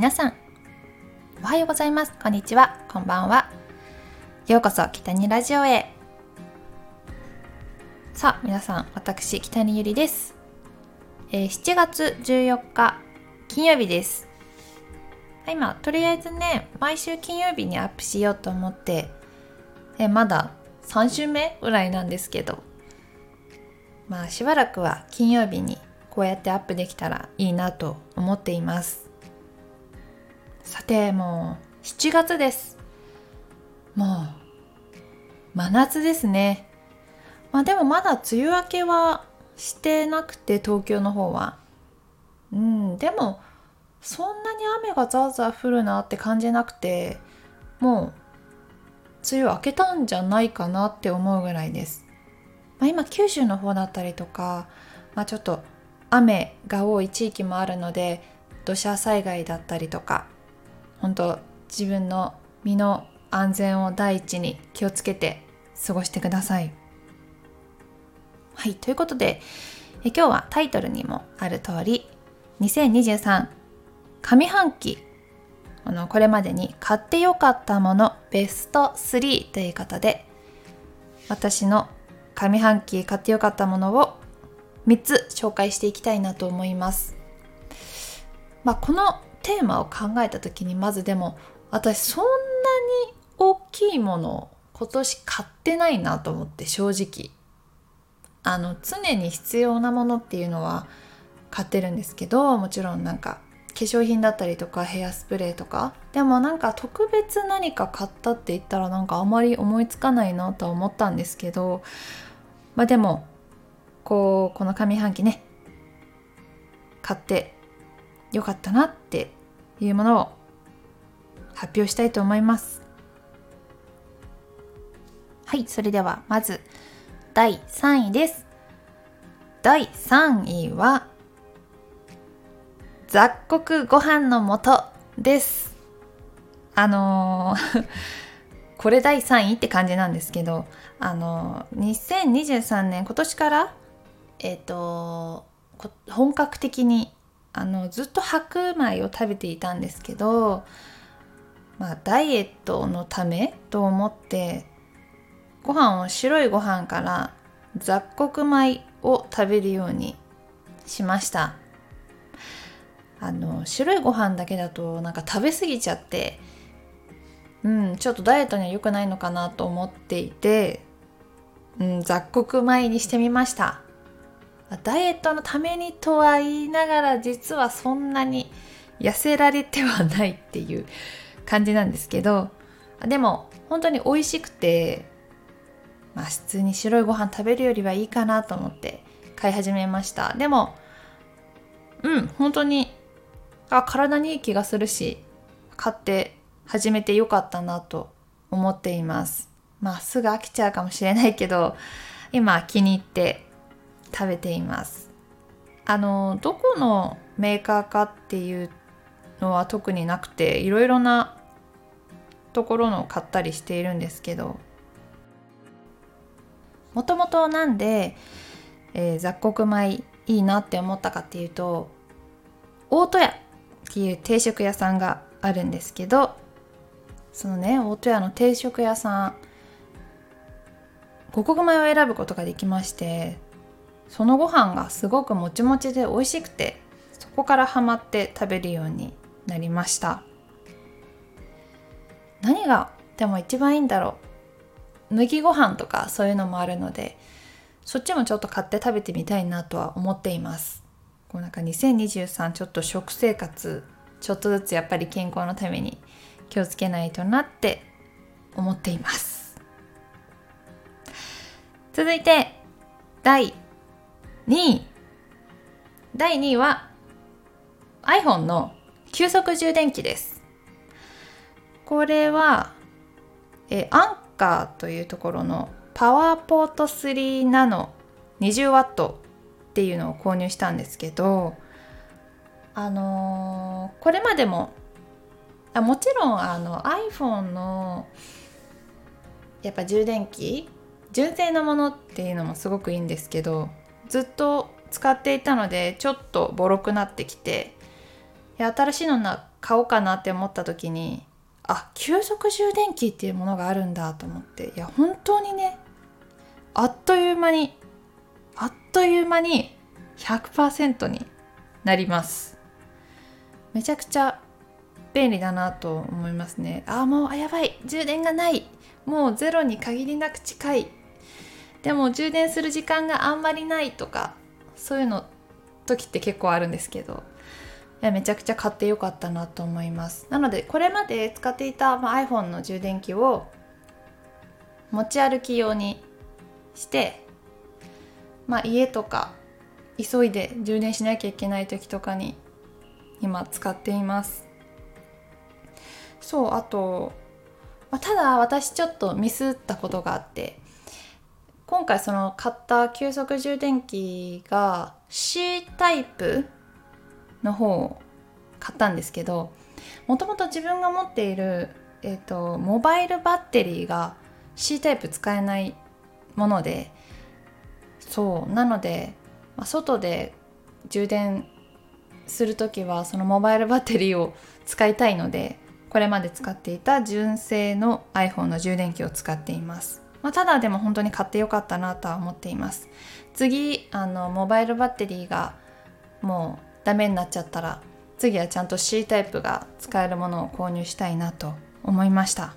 皆さんおはようございます。こんにちは。こんばんは。ようこそ北にラジオへ。さあ皆さん私北にゆりです、えー、7月14日金曜日です。今とりあえずね毎週金曜日にアップしようと思って、えー、まだ3週目ぐらいなんですけどまあしばらくは金曜日にこうやってアップできたらいいなと思っています。さてもう7月です。もう真夏ですね。まあでもまだ梅雨明けはしてなくて東京の方は。うんでもそんなに雨がザーザー降るなって感じなくてもう梅雨明けたんじゃないかなって思うぐらいです、まあ、今九州の方だったりとか、まあ、ちょっと雨が多い地域もあるので土砂災害だったりとか本当自分の身の安全を第一に気をつけて過ごしてください。はいということでえ今日はタイトルにもある通り2023上半期あのこれまでに買ってよかったものベスト3ということで私の上半期買ってよかったものを3つ紹介していきたいなと思います。まあ、このテーマを考えた時にまずでも私そんなに大きいものを今年買ってないなと思って正直。あの常に必要なものっていうのは買ってるんですけどもちろんなんか化粧品だったりとかヘアスプレーとか。でもなんか特別何か買ったって言ったらなんかあまり思いつかないなとは思ったんですけどまあでもこうこの上半期ね買ってよかったなっていうものを発表したいと思います。はいそれではまず第3位です。第3位は雑穀ご飯の素です。あのー これ第3位って感じなんですけどあの2023年今年からえっ、ー、と本格的にあのずっと白米を食べていたんですけど、まあ、ダイエットのためと思ってご飯を白いご飯から雑穀米を食べるようにしました。あの白いご飯だけだとなんか食べ過ぎちゃってうんちょっとダイエットには良くないのかなと思っていて、うん、雑穀米にしてみました。ダイエットのためにとは言いながら実はそんなに痩せられてはないっていう感じなんですけどでも本当に美味しくて、まあ、普通に白いご飯食べるよりはいいかなと思って買い始めました。でもうん本当にあ体にいい気がするし買って始めてよかったなと思っています。まあすぐ飽きちゃうかもしれないけど今気に入って食べています。あのどこのメーカーかっていうのは特になくていろいろなところのを買ったりしているんですけど。もともとなんで、えー、雑穀米いいなって思ったかっていうと大戸屋っていう定食屋さんがあるんですけどそのね大戸屋の定食屋さん五穀米を選ぶことができましてそのご飯がすごくもちもちで美味しくてそこからハマって食べるようになりました。何がでも一番いいんだろう。麦ご飯とかそういうのもあるのでそっちもちょっと買って食べてみたいなとは思っています。こうなんか2023ちょっと食生活ちょっとずつやっぱり健康のために気をつけないとなって思っています。続いて第2位第2位は iPhone の急速充電器です。これはえアンカーというところのパワーポート3ナノ 20W っていうのを購入したんですけどあのー、これまでもあもちろんあの iPhone のやっぱ充電器純正のものっていうのもすごくいいんですけどずっと使っていたのでちょっとボロくなってきて新しいのな買おうかなって思った時にあ急速充電器っていうものがあるんだと思っていや本当にねあっという間にあっという間に100%になります。めちゃくちゃ便利だなと思いますね。あもうあやばい充電がないもうゼロに限りなく近いでも充電する時間があんまりないとかそういうの時って結構あるんですけどいやめちゃくちゃ買ってよかったなと思います。なのでこれまで使っていた、まあ、iPhone の充電器を持ち歩き用にしてまあ家とか急いで充電しなきゃいけない時とかに今使っています。そうあと、まあ、ただ私ちょっとミスったことがあって今回その買った急速充電器が C タイプの方を買ったんですけどもともと自分が持っている、えーと、モバイルバッテリーが C タイプ使えないものでそうなので、まあ、外で充電する時はそのモバイルバッテリーを使いたいのでこれまで使っていた純正の iPhone の充電器を使っています。まあ、ただでも本当に買ってよかったなとは思っています。次あのモバイルバッテリーがもうダメになっちゃったら次はちゃんと C タイプが使えるものを購入したいなと思いました、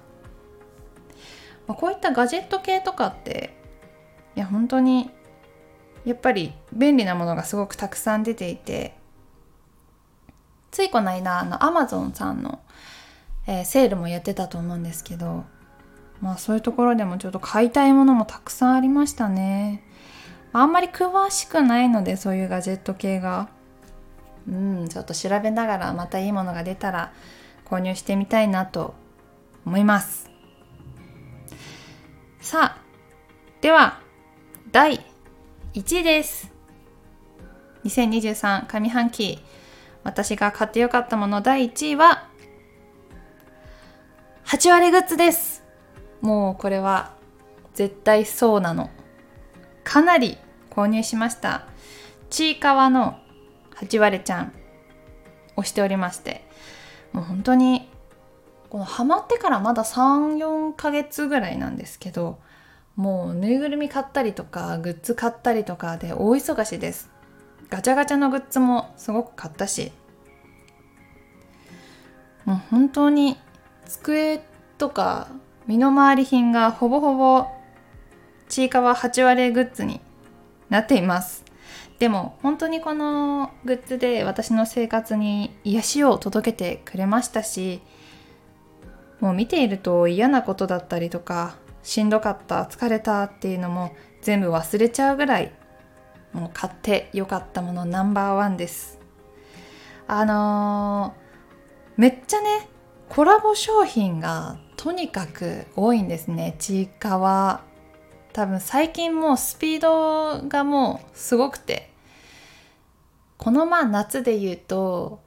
まあ、こういったガジェット系とかっていや本当にやっぱり便利なものがすごくたくさん出ていてついこの間あの Amazon さんの、えー、セールもやってたと思うんですけどまあそういうところでもちょっと買いたいものもたくさんありましたね。あんまり詳しくないのでそういうガジェット系が。うん、ちょっと調べながらまたいいものが出たら購入してみたいなと思います。さあ、では第1位です。2023上半期私が買ってよかったもの第1位は8割グッズです。もうこれは絶対そうなの。かなり購入しました。ちいかわの8割ちゃんをしておりまして。もう本当にこのハマってからまだ34ヶ月ぐらいなんですけどもうぬいぐるみ買ったりとかグッズ買ったりとかで大忙しです。ガチャガチャのグッズもすごく買ったし。もう本当に机とか身の回り品がほぼほぼちいかわ8割グッズになっています。でも本当にこのグッズで私の生活に癒しを届けてくれましたしもう見ていると嫌なことだったりとかしんどかった疲れたっていうのも全部忘れちゃうぐらいもう買ってよかったものナンバーワンです。あのー、めっちゃねコラボ商品がとにかく多いんですね。ちいかわ。多分最近もうスピードがもうすごくて。このまあ夏で言うと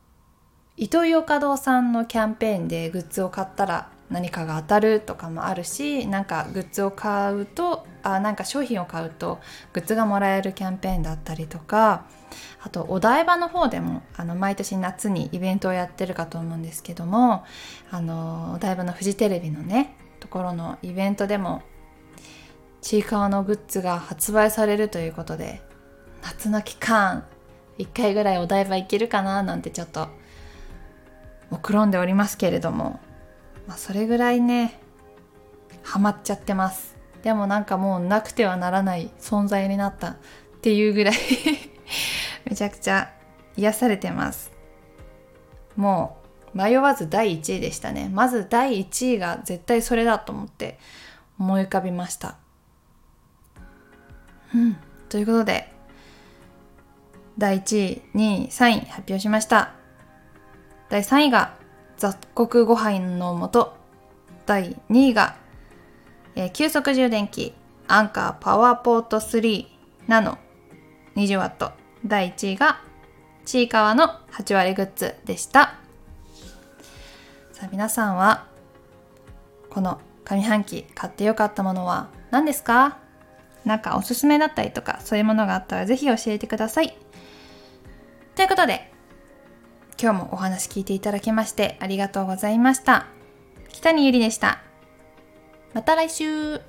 イトーヨーカドーさんのキャンペーンでグッズを買ったら何かが当たるとかもあるしなんかグッズを買うとあなんか商品を買うとグッズがもらえるキャンペーンだったりとかあとお台場の方でもあの毎年夏にイベントをやってるかと思うんですけどもあのお台場のフジテレビのねところのイベントでもちいかわのグッズが発売されるということで夏の期間1回ぐらいお台場行けるかななんてちょっと目論んでおりますけれども、まあ、それぐらいねハマっちゃってます。でもなんかもうなくてはならない存在になったっていうぐらい めちゃくちゃ癒されてます。もう迷わず第1位でしたね。まず第1位が絶対それだと思って思い浮かびました。うん。ということで第1位2位3位発表しました。第3位が雑穀ご飯の素。第2位が、えー、急速充電器アンカーパワーポート。3ナノ 20W 第1位がちいかわの8割グッズでした。さあ皆さんはこの上半期買ってよかったものは何ですか？なんかおすすめだったりとかそういうものがあったらぜひ教えてください。ということで今日もお話聞いていただきましてありがとうございました。北にゆりでした。また来週。